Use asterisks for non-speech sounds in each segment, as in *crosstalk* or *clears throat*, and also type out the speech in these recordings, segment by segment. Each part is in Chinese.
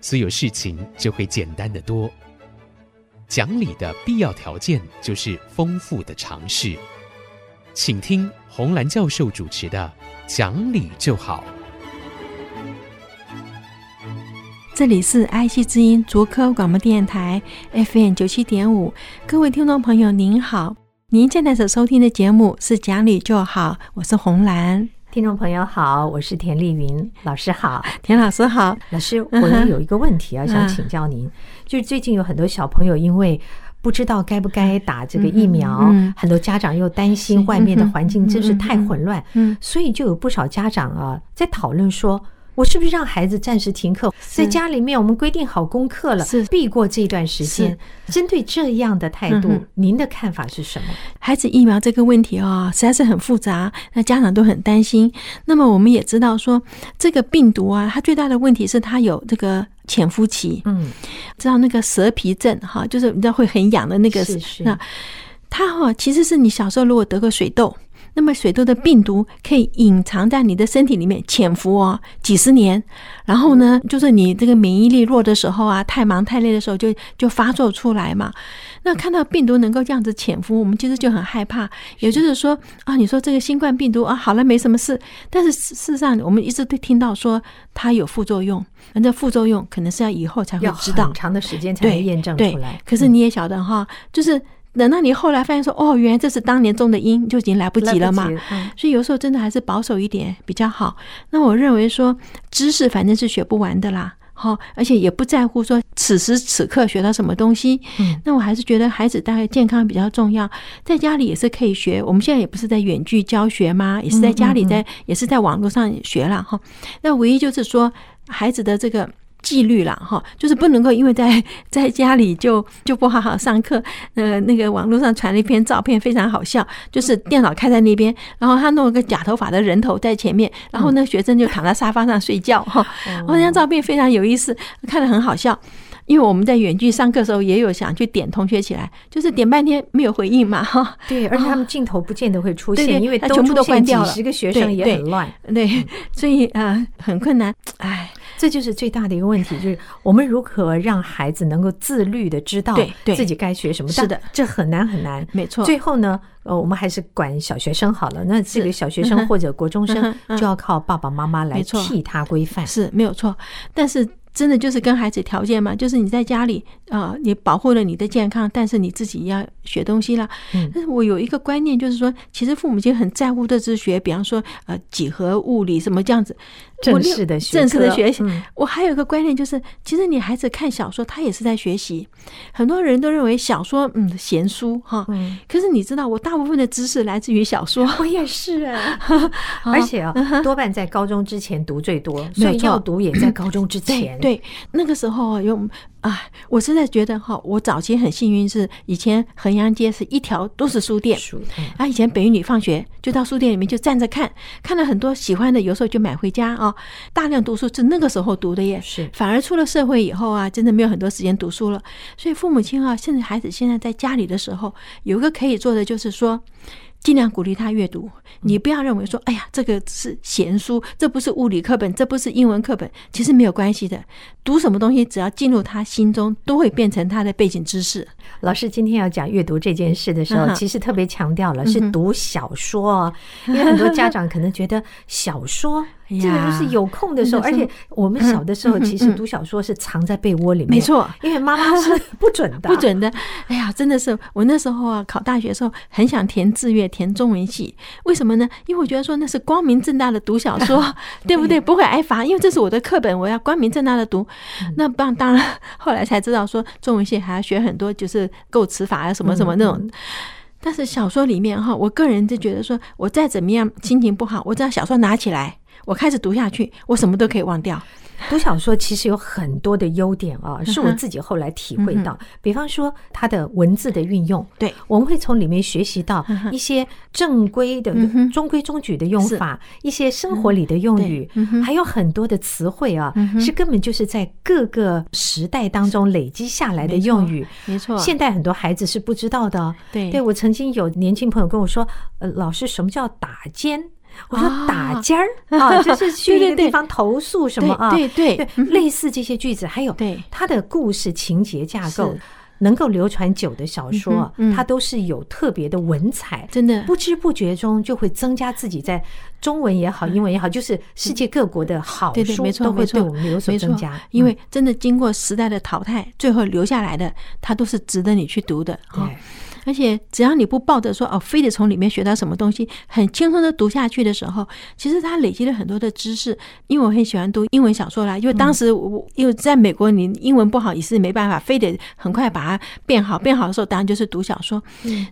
所有事情就会简单得多。讲理的必要条件就是丰富的常识。请听洪兰教授主持的《讲理就好》。这里是 IC 之音竹科广播电台 FM 九七点五，各位听众朋友您好，您现在所收听的节目是《讲理就好》，我是洪兰。听众朋友好，我是田丽云老师好，*laughs* 田老师好，老师，我也有一个问题啊，想请教您，就是最近有很多小朋友因为不知道该不该打这个疫苗，很多家长又担心外面的环境真是太混乱，嗯，所以就有不少家长啊在讨论说。我是不是让孩子暂时停课，在家里面我们规定好功课了，是避过这段时间。针对这样的态度，您的看法是什么？孩子疫苗这个问题啊，实在是很复杂，那家长都很担心。那么我们也知道说，这个病毒啊，它最大的问题是它有这个潜伏期。嗯，知道那个蛇皮症哈，就是你知道会很痒的那个是是。那它哈其实是你小时候如果得过水痘。那么水痘的病毒可以隐藏在你的身体里面潜伏哦几十年，然后呢，就是你这个免疫力弱的时候啊，太忙太累的时候就就发作出来嘛。那看到病毒能够这样子潜伏，我们其实就很害怕。也就是说啊，你说这个新冠病毒啊，好了没什么事，但是事实上我们一直都听到说它有副作用，那这副作用可能是要以后才会知道，很长的时间才能验证出来。可是你也晓得哈，就是。等到你后来发现说哦，原来这是当年种的因，就已经来不及了嘛。所以有时候真的还是保守一点比较好。那我认为说，知识反正是学不完的啦，好，而且也不在乎说此时此刻学到什么东西。那我还是觉得孩子大概健康比较重要，在家里也是可以学。我们现在也不是在远距教学吗？也是在家里在，也是在网络上学了哈。那唯一就是说孩子的这个。纪律了哈，就是不能够因为在在家里就就不好好上课。呃，那个网络上传了一篇照片，非常好笑，就是电脑开在那边，然后他弄了个假头发的人头在前面，然后那学生就躺在沙发上睡觉哈。然后那张照片非常有意思，看得很好笑。因为我们在远距上课的时候也有想去点同学起来，就是点半天没有回应嘛哈。对，而且他们镜头不见得会出现，对对对，因为他全部都关掉了，几十个学生也很乱，对，所以啊、呃、很困难，哎。这就是最大的一个问题，就是我们如何让孩子能够自律的知道自己该学什么？是的，这很难很难。没错。最后呢，呃，我们还是管小学生好了。那这个小学生或者国中生就要靠爸爸妈妈来替他规范，是没有错。但是。真的就是跟孩子条件嘛，就是你在家里啊，你保护了你的健康，但是你自己要学东西了。但是我有一个观念，就是说，其实父母亲很在乎的是学，比方说呃几何、物理什么这样子正式的学正式的学习。我还有一个观念就是，其实你孩子看小说，他也是在学习。很多人都认为小说嗯闲书哈，可是你知道，我大部分的知识来自于小说。*laughs* 我也是啊，*laughs* 而且啊，多半在高中之前读最多，所以要读也在高中之前。对，那个时候有啊，我实在觉得哈，我早期很幸运，是以前衡阳街是一条都是书店，啊，以前北一女放学就到书店里面就站着看，看了很多喜欢的，有时候就买回家啊。大量读书是那个时候读的耶，是反而出了社会以后啊，真的没有很多时间读书了。所以父母亲啊，甚至孩子现在在家里的时候，有一个可以做的就是说。尽量鼓励他阅读，你不要认为说，哎呀，这个是闲书，这不是物理课本，这不是英文课本，其实没有关系的。读什么东西，只要进入他心中，都会变成他的背景知识。老师今天要讲阅读这件事的时候，其实特别强调了是读小说，因为很多家长可能觉得小说。这个就是有空的时候，而且我们小的时候，其实读小说是藏在被窝里面，没错，因为妈妈是不准的，不准的。哎呀，真的是我那时候啊，考大学的时候很想填志愿，填中文系，为什么呢？因为我觉得说那是光明正大的读小说，*laughs* 对不对？不会挨罚，因为这是我的课本，我要光明正大的读。那当当然，后来才知道说中文系还要学很多，就是构词法啊，什么什么那种。但是小说里面哈，我个人就觉得说，我再怎么样心情不好，我只要小说拿起来。我开始读下去，我什么都可以忘掉。读小说其实有很多的优点啊，是我自己后来体会到。比方说，它的文字的运用，对，我们会从里面学习到一些正规的、中规中矩的用法，一些生活里的用语，还有很多的词汇啊，是根本就是在各个时代当中累积下来的用语。没错，现代很多孩子是不知道的。对，对我曾经有年轻朋友跟我说：“呃，老师，什么叫打尖？”我说打尖儿 *laughs* 啊，就是去一个地方投诉什么啊？对对。对，类似这些句子，还有它的故事情节架构能够流传久的小说，它都是有特别的文采，真的。不知不觉中就会增加自己在中文也好，英文也好，就是世界各国的好书都会对我们有所增加。因为真的经过时代的淘汰，最后留下来的，它都是值得你去读的。对。而且只要你不抱着说哦，非得从里面学到什么东西，很轻松的读下去的时候，其实它累积了很多的知识。因为我很喜欢读英文小说啦，因为当时我因为在美国，你英文不好也是没办法，非得很快把它变好。变好的时候，当然就是读小说。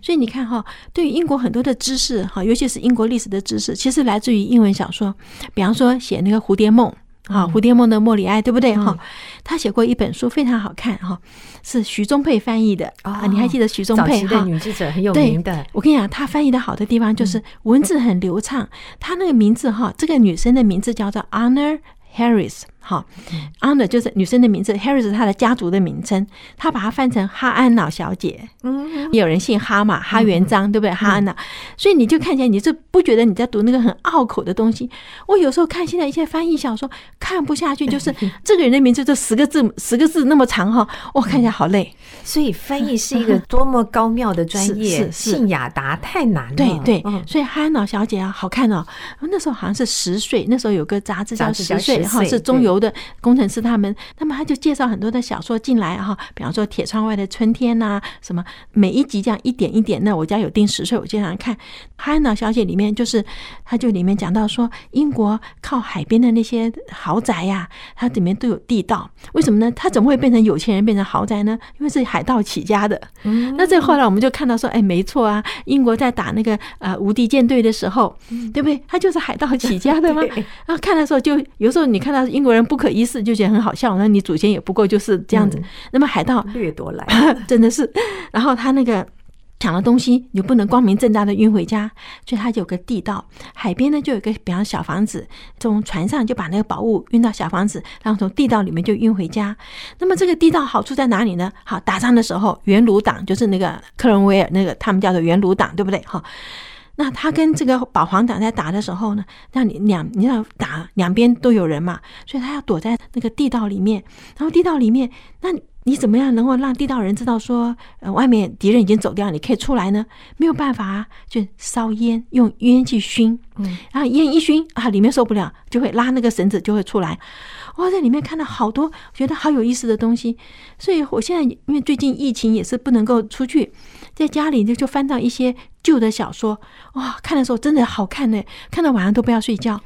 所以你看哈，对于英国很多的知识哈，尤其是英国历史的知识，其实来自于英文小说。比方说写那个蝴蝶梦。啊，蝴蝶梦的莫里埃，对不对？哈，他写过一本书，非常好看哈，是徐宗沛翻译的啊。你还记得徐宗沛哈？女记者很有名的。我跟你讲，他翻译的好的地方就是文字很流畅。他那个名字哈，这个女生的名字叫做 Honor Harris。好，Honor 就是女生的名字，Harris 是她的家族的名称，她把它翻成哈安娜小姐。嗯，有人姓哈嘛，哈元璋，对不对？哈安娜，所以你就看起来你是不觉得你在读那个很拗口的东西。我有时候看现在一些翻译小说看不下去，就是 *laughs* 这个人的名字这十个字，十个字那么长哈，我看起来好累。所以翻译是一个多么高妙的专业，信雅达太难了。对对，所以哈安娜小姐啊，好看哦。那时候好像是十岁，那时候有个杂志叫十岁哈，是中游的工程师他们，那么他就介绍很多的小说进来哈，比方说《铁窗外的春天》呐，什么每一集这样一点一点。那我家有订十岁，我经常看《哈安娜小姐》里面，就是他就里面讲到说，英国靠海边的那些豪宅呀，它里面都有地道。为什么呢？它怎么会变成有钱人变成豪宅呢？因为是海盗起家的。那这后来我们就看到说，哎，没错啊，英国在打那个呃无敌舰队的时候，对不对？他就是海盗起家的吗？*laughs* 然后看的时候，就有时候你看到英国人不可一世，就觉得很好笑。那你祖先也不过就是这样子。那么海盗掠夺来，*laughs* 真的是。然后他那个抢了东西，你不能光明正大的运回家，所以他就有个地道。海边呢就有个比方小房子，从船上就把那个宝物运到小房子，然后从地道里面就运回家。那么这个地道好处在哪里呢？好，打仗的时候，圆弩党就是那个克伦威尔那个，他们叫做圆弩党，对不对？哈。那他跟这个保皇党在打的时候呢，那你两你要打两边都有人嘛，所以他要躲在那个地道里面。然后地道里面，那你怎么样能够让地道人知道说，呃，外面敌人已经走掉，你可以出来呢？没有办法啊，就烧烟，用烟去熏，嗯，然后烟一熏啊，里面受不了，就会拉那个绳子就会出来。哇在里面看到好多觉得好有意思的东西，所以我现在因为最近疫情也是不能够出去。在家里就就翻到一些旧的小说，哇，看的时候真的好看呢，看到晚上都不要睡觉。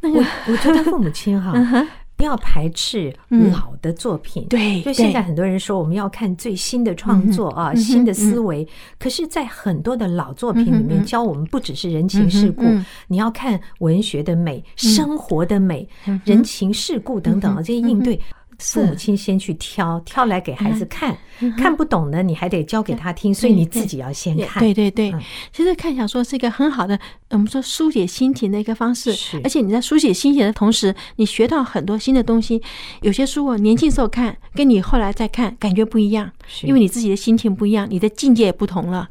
那个，我觉得父母亲哈，*laughs* 不要排斥老的作品。对，就现在很多人说我们要看最新的创作啊，新的思维。可是，在很多的老作品里面，教我们不只是人情世故，你要看文学的美、生活的美、人情世故等等啊，这些应对。父母亲先去挑挑来给孩子看，看不懂的你还得教给他听，所以你自己要先看。对对对，其实看小说是一个很好的，我们说书写心情的一个方式。而且你在书写心情的同时，你学到很多新的东西。有些书我年轻时候看，跟你后来再看感觉不一样，因为你自己的心情不一样，你的境界也不同了。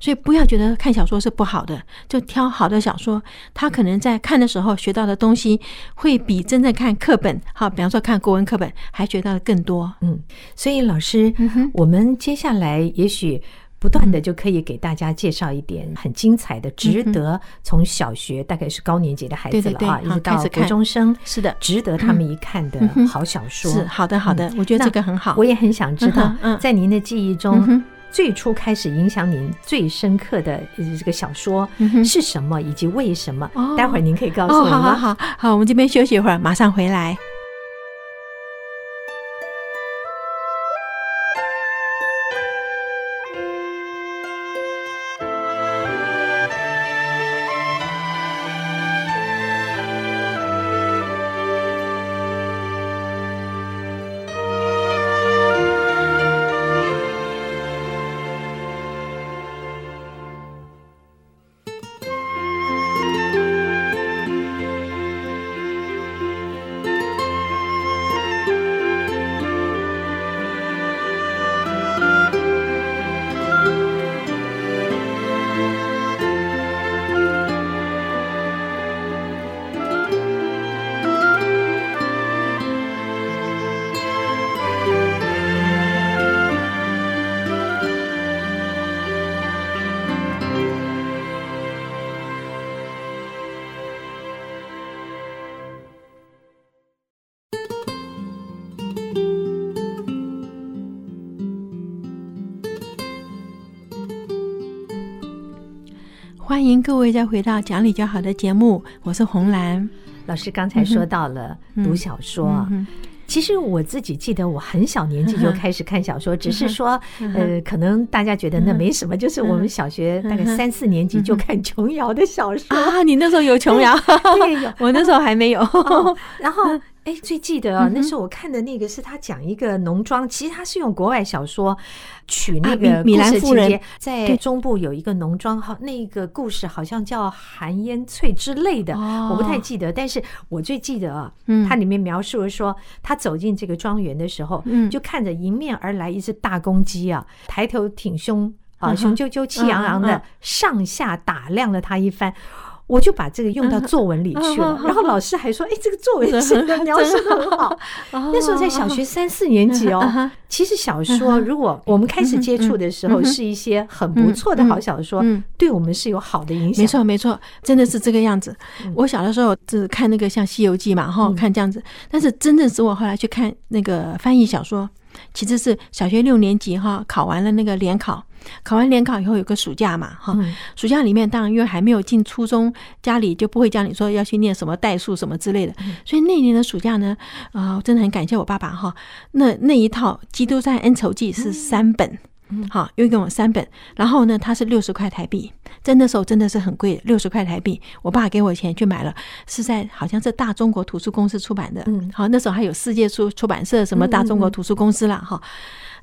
所以不要觉得看小说是不好的，就挑好的小说。他可能在看的时候学到的东西，会比真正看课本，好，比方说看国文课本，还学到的更多。嗯，所以老师，我们接下来也许不断的就可以给大家介绍一点很精彩的，值得从小学大概是高年级的孩子了啊，一直到高中生，是的，值得他们一看的好小说。是好的，好的，我觉得这个很好。我也很想知道，在您的记忆中。最初开始影响您最深刻的这个小说是什么，以及为什么？待会儿您可以告诉我们。好好好，好，我们这边休息一会儿，马上回来。欢迎各位再回到讲理就好的节目，我是红兰老师。刚才说到了读小说啊。嗯嗯嗯其实我自己记得，我很小年纪就开始看小说，只是说，呃，可能大家觉得那没什么，就是我们小学大概三四年级就看琼瑶的小说啊。你那时候有琼瑶？对，有。*laughs* 我那时候还没有。然后。哎，最记得啊，那时候我看的那个是他讲一个农庄，其实他是用国外小说取那个米兰夫人，在中部有一个农庄，好，那个故事好像叫寒烟翠之类的，我不太记得。但是我最记得啊，它里面描述了说，他走进这个庄园的时候，嗯。就看着迎面而来一只大公鸡啊，抬头挺胸啊，雄赳赳、气昂昂的上下打量了他一番。我就把这个用到作文里去了，然后老师还说：“哎，这个作文写的描述很好。*laughs* ”那时候在小学三四年级哦。其实小说，如果我们开始接触的时候，是一些很不错的好小说，对我们是有好的影响。没错，没错，真的是这个样子。我小的时候只看那个像《西游记》嘛，哈，看这样子。但是真正使我后来去看那个翻译小说，其实是小学六年级哈，考完了那个联考。考完联考以后有个暑假嘛，哈，暑假里面当然因为还没有进初中，家里就不会教你说要去念什么代数什么之类的，所以那年的暑假呢，啊，我真的很感谢我爸爸哈，那那一套《基督山恩仇记》是三本，好，又给我三本，然后呢，它是六十块台币，在那时候真的是很贵，六十块台币，我爸给我钱去买了，是在好像是大中国图书公司出版的，嗯好，那时候还有世界书出版社什么大中国图书公司了哈。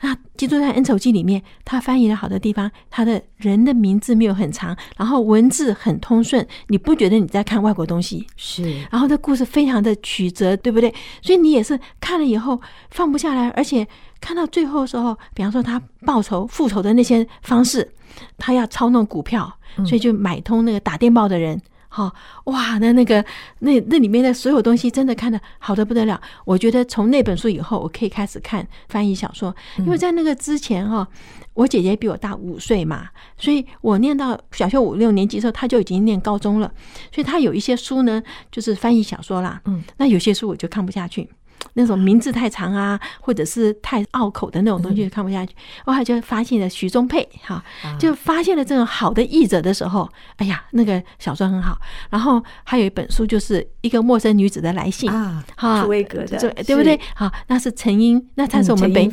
那《基督山恩仇记》里面，他翻译的好的地方，他的人的名字没有很长，然后文字很通顺，你不觉得你在看外国东西？是。然后这故事非常的曲折，对不对？所以你也是看了以后放不下来，而且看到最后的时候，比方说他报仇复仇的那些方式，他要操弄股票，所以就买通那个打电报的人。好哇，那那个那那里面的所有东西真的看得好的不得了。我觉得从那本书以后，我可以开始看翻译小说，因为在那个之前哈，我姐姐比我大五岁嘛，所以我念到小学五六年级的时候，她就已经念高中了，所以她有一些书呢，就是翻译小说啦。嗯，那有些书我就看不下去。那种名字太长啊，或者是太拗口的那种东西，看不下去。后来就发现了徐中沛，哈，就发现了这种好的译者的时候，哎呀，那个小说很好。然后还有一本书，就是一个陌生女子的来信啊，哈，茨威格的，对不对？好，那是陈英，那他是我们北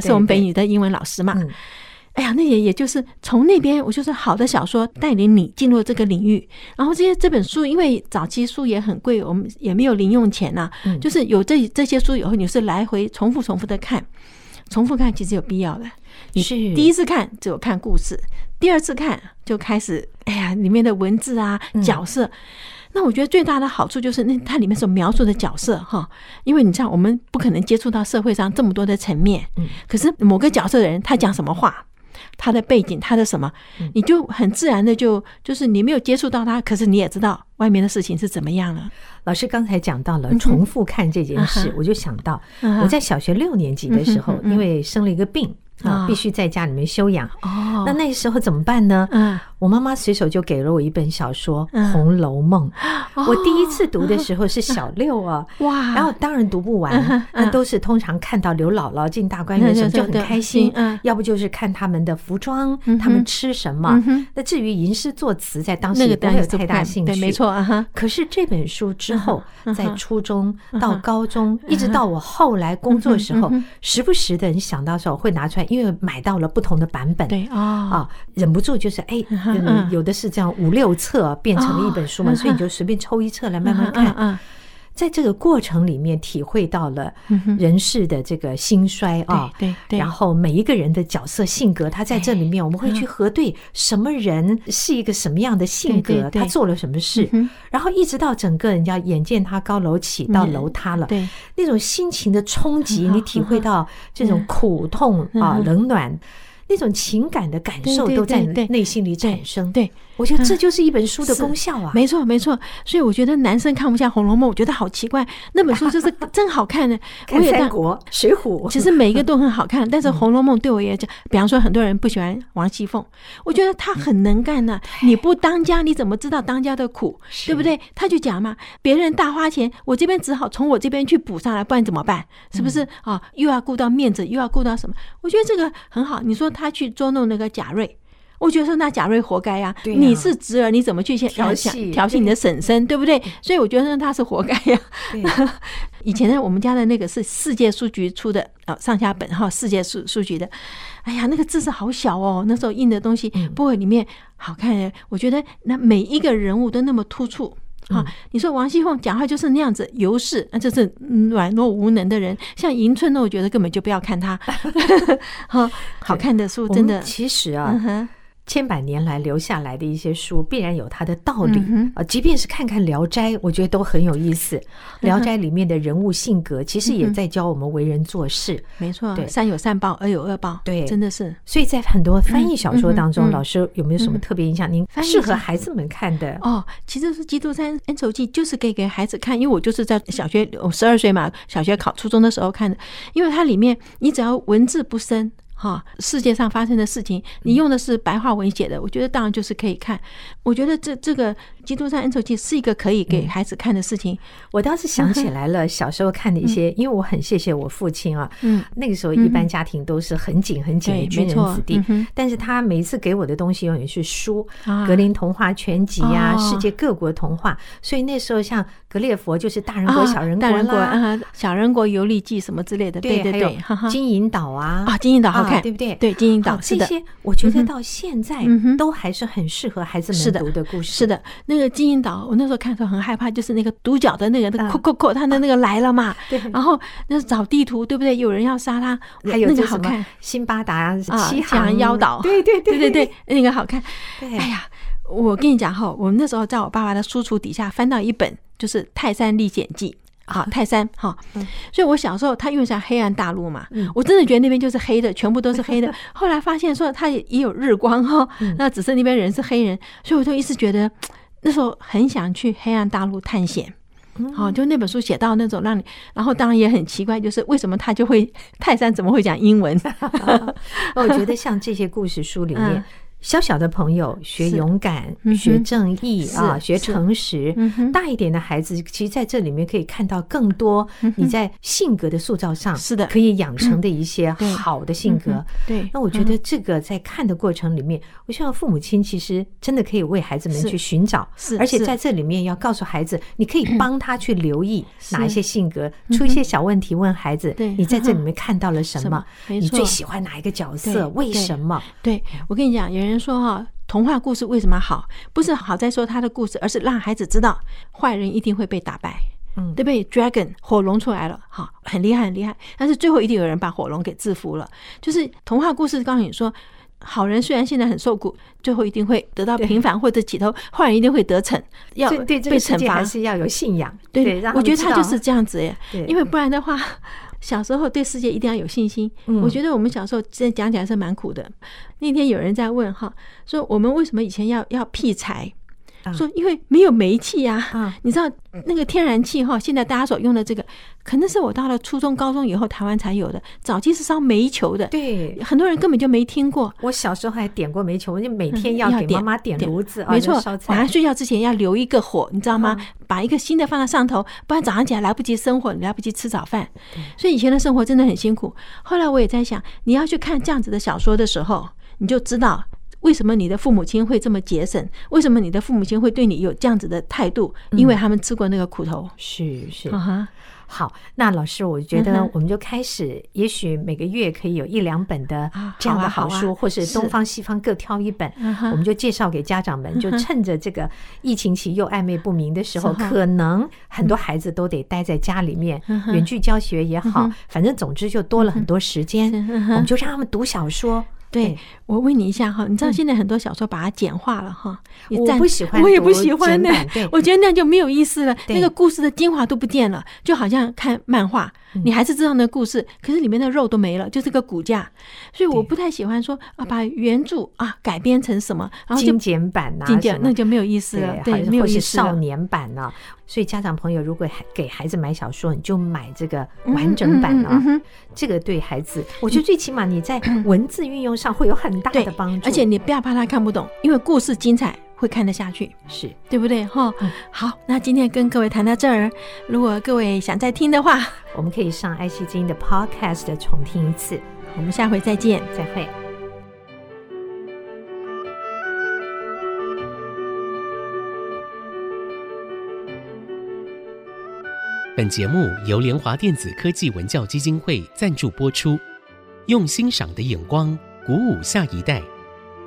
是我们北语的英文老师嘛。哎呀，那也也就是从那边，我就是好的小说带领你进入这个领域。然后这些这本书，因为早期书也很贵，我们也没有零用钱呐。就是有这这些书以后，你是来回重复重复的看，重复看其实有必要的。你是第一次看只有看故事，第二次看就开始，哎呀，里面的文字啊，角色。那我觉得最大的好处就是那它里面所描述的角色哈，因为你知道我们不可能接触到社会上这么多的层面，可是某个角色的人他讲什么话。他的背景，他的什么，你就很自然的就就是你没有接触到他，可是你也知道外面的事情是怎么样了。老师刚才讲到了重复看这件事，我就想到我在小学六年级的时候，因为生了一个病。啊，必须在家里面休养。哦，那那时候怎么办呢？嗯，我妈妈随手就给了我一本小说《红楼梦》。我第一次读的时候是小六啊，*laughs* 哇！然后当然读不完，那都是通常看到刘姥姥进大观园的时候就很开心。嗯，要不就是看他们的服装，他们吃什么。那至于吟诗作词，在当时也没有太大兴趣。对，没错啊。可是这本书之后，在初中到高中，一直到我后来工作的时候，时不时的你想到时候会拿出来。因为买到了不同的版本，对啊，忍不住就是哎，有的是这样五六册变成了一本书嘛，所以你就随便抽一册来慢慢看。在这个过程里面，体会到了人世的这个兴衰啊，对对，然后每一个人的角色性格，他在这里面，我们会去核对什么人是一个什么样的性格，他做了什么事，然后一直到整个人家眼见他高楼起，到楼塌了，对。那种心情的冲击，你体会到这种苦痛啊，冷暖。那种情感的感受都在内心里产生。对，我觉得这就是一本书的功效啊。没错，没错。所以我觉得男生看不下《红楼梦》，我觉得好奇怪。那本书 *laughs* 就是真好看的。看三国、水浒，其实每一个都很好看。*laughs* 但是《红楼梦》对我也讲，比方说很多人不喜欢王熙凤，我觉得她很能干呢。你不当家，你怎么知道当家的苦？对不对？他就讲嘛，别人大花钱，我这边只好从我这边去补上来，不然怎么办？是不是啊？又要顾到面子，又要顾到什么？我觉得这个很好。你说。他去捉弄那个贾瑞，我觉得说那贾瑞活该呀，对，你是侄儿，你怎么去先调戏调戏你的婶婶，对不对？所以我觉得他是活该呀。*laughs* 以前呢，我们家的那个是世界书局出的哦，上下本哈，世界书书局的。哎呀，那个字是好小哦，那时候印的东西，不过里面好看。我觉得那每一个人物都那么突出。啊，嗯、你说王熙凤讲话就是那样子尤氏，那就是软弱无能的人。像迎春呢，我觉得根本就不要看她。*laughs* 好，好看的书真的，其实啊。嗯千百年来留下来的一些书，必然有它的道理啊。即便是看看《聊斋》，我觉得都很有意思。《聊斋》里面的人物性格，其实也在教我们为人做事。没错，对，善有善报，恶有恶报。对，真的是。所以在很多翻译小说当中，老师有没有什么特别印象？您适合孩子们看的？哦，其实是《基督山恩仇记》，就是给给孩子看，因为我就是在小学，我十二岁嘛，小学考初中的时候看的。因为它里面，你只要文字不深。哈，世界上发生的事情，你用的是白话文写的，我觉得当然就是可以看。我觉得这这个《基督山恩仇记》是一个可以给孩子看的事情。我倒是想起来了，小时候看的一些，因为我很谢谢我父亲啊。嗯，那个时候一般家庭都是很紧很紧的军人子弟，嗯但是他每一次给我的东西永远是书，《格林童话全集》呀，世界各国童话。所以那时候像格列佛就是大人国、小人国啦，小人国游历记什么之类的。对对对，金银岛啊。啊，金银岛好看。对不对？对，金银岛这些，我觉得到现在都还是很适合孩子们读的故事。是的，那个金银岛，我那时候看的时候很害怕，就是那个独角的那个，那个扣扣扣，他的那个来了嘛。*laughs* 对。然后那找地图，对不对？有人要杀他，还有那个好看，辛巴达啊，七航妖岛。*laughs* 对对对对对，那个好看。哎呀，我跟你讲哈，我们那时候在我爸爸的书橱底下翻到一本，就是《泰山历险记》。好，泰山哈，所以我小时候他因为像黑暗大陆嘛，我真的觉得那边就是黑的，全部都是黑的。*laughs* 后来发现说他也也有日光哈，那只是那边人是黑人，所以我就一直觉得 *tsk* 那时候很想去黑暗大陆探险。好，就那本书写到那种让你，然后当然也很奇怪，就是为什么他就会 *laughs* 泰山怎么会讲英文？*laughs* 我觉得像这些故事书里面。小小的朋友学勇敢，学正义啊，学诚实。大一点的孩子，其实在这里面可以看到更多你在性格的塑造上是的，可以养成的一些好的性格。对，那我觉得这个在看的过程里面，我希望父母亲其实真的可以为孩子们去寻找，是，而且在这里面要告诉孩子，你可以帮他去留意哪一些性格，出一些小问题问孩子，你在这里面看到了什么？*laughs* 你最喜欢哪一个角色？为什么？对，我跟你讲，有人。说哈，童话故事为什么好？不是好在说他的故事，而是让孩子知道坏人一定会被打败，嗯，对不对？Dragon 火龙出来了，哈，很厉害，很厉害。但是最后一定有人把火龙给制服了。就是童话故事告诉你说，好人虽然现在很受苦，最后一定会得到平反或者起头，坏人一定会得逞，要被惩罚，还是要有信仰。对，我觉得他就是这样子耶，因为不然的话。小时候对世界一定要有信心。我觉得我们小时候真讲起来是蛮苦的。那天有人在问哈，说我们为什么以前要要辟柴？说因为没有煤气呀。你知道那个天然气哈，现在大家所用的这个，可能是我到了初中、高中以后台湾才有的。早期是烧煤球的，对，很多人根本就没听过。我小时候还点过煤球，我就每天要给妈妈点炉子，没错，晚上睡觉之前要留一个火，你知道吗？把一个新的放在上头，不然早上起来来不及生火，来不及吃早饭。所以以前的生活真的很辛苦。后来我也在想，你要去看这样子的小说的时候，你就知道为什么你的父母亲会这么节省，为什么你的父母亲会对你有这样子的态度，因为他们吃过那个苦头。是是。好，那老师，我觉得我们就开始，也许每个月可以有一两本的这样的好书，或是东方西方各挑一本，我们就介绍给家长们。就趁着这个疫情期又暧昧不明的时候，可能很多孩子都得待在家里面，远距教学也好，反正总之就多了很多时间，我们就让他们读小说。对，我问你一下哈，你知道现在很多小说把它简化了哈，我不喜欢，我也不喜欢的，我觉得那样就没有意思了，那个故事的精华都不见了，就好像看漫画，你还是知道那个故事，可是里面的肉都没了，就是个骨架，所以我不太喜欢说啊，把原著啊改编成什么，然后精简版呐，精简那就没有意思了，对，没有意思。少年版呢，所以家长朋友如果给孩子买小说，你就买这个完整版啊，这个对孩子，我觉得最起码你在 *clears throat* 文字运用上会有很大的帮助，而且你不要怕他看不懂，因为故事精彩，会看得下去，是对不对？哈，好，那今天跟各位谈到这儿，如果各位想再听的话，我们可以上爱奇艺的 Podcast 重听一次。我们下回再见，再会。本节目由联华电子科技文教基金会赞助播出，用欣赏的眼光鼓舞下一代。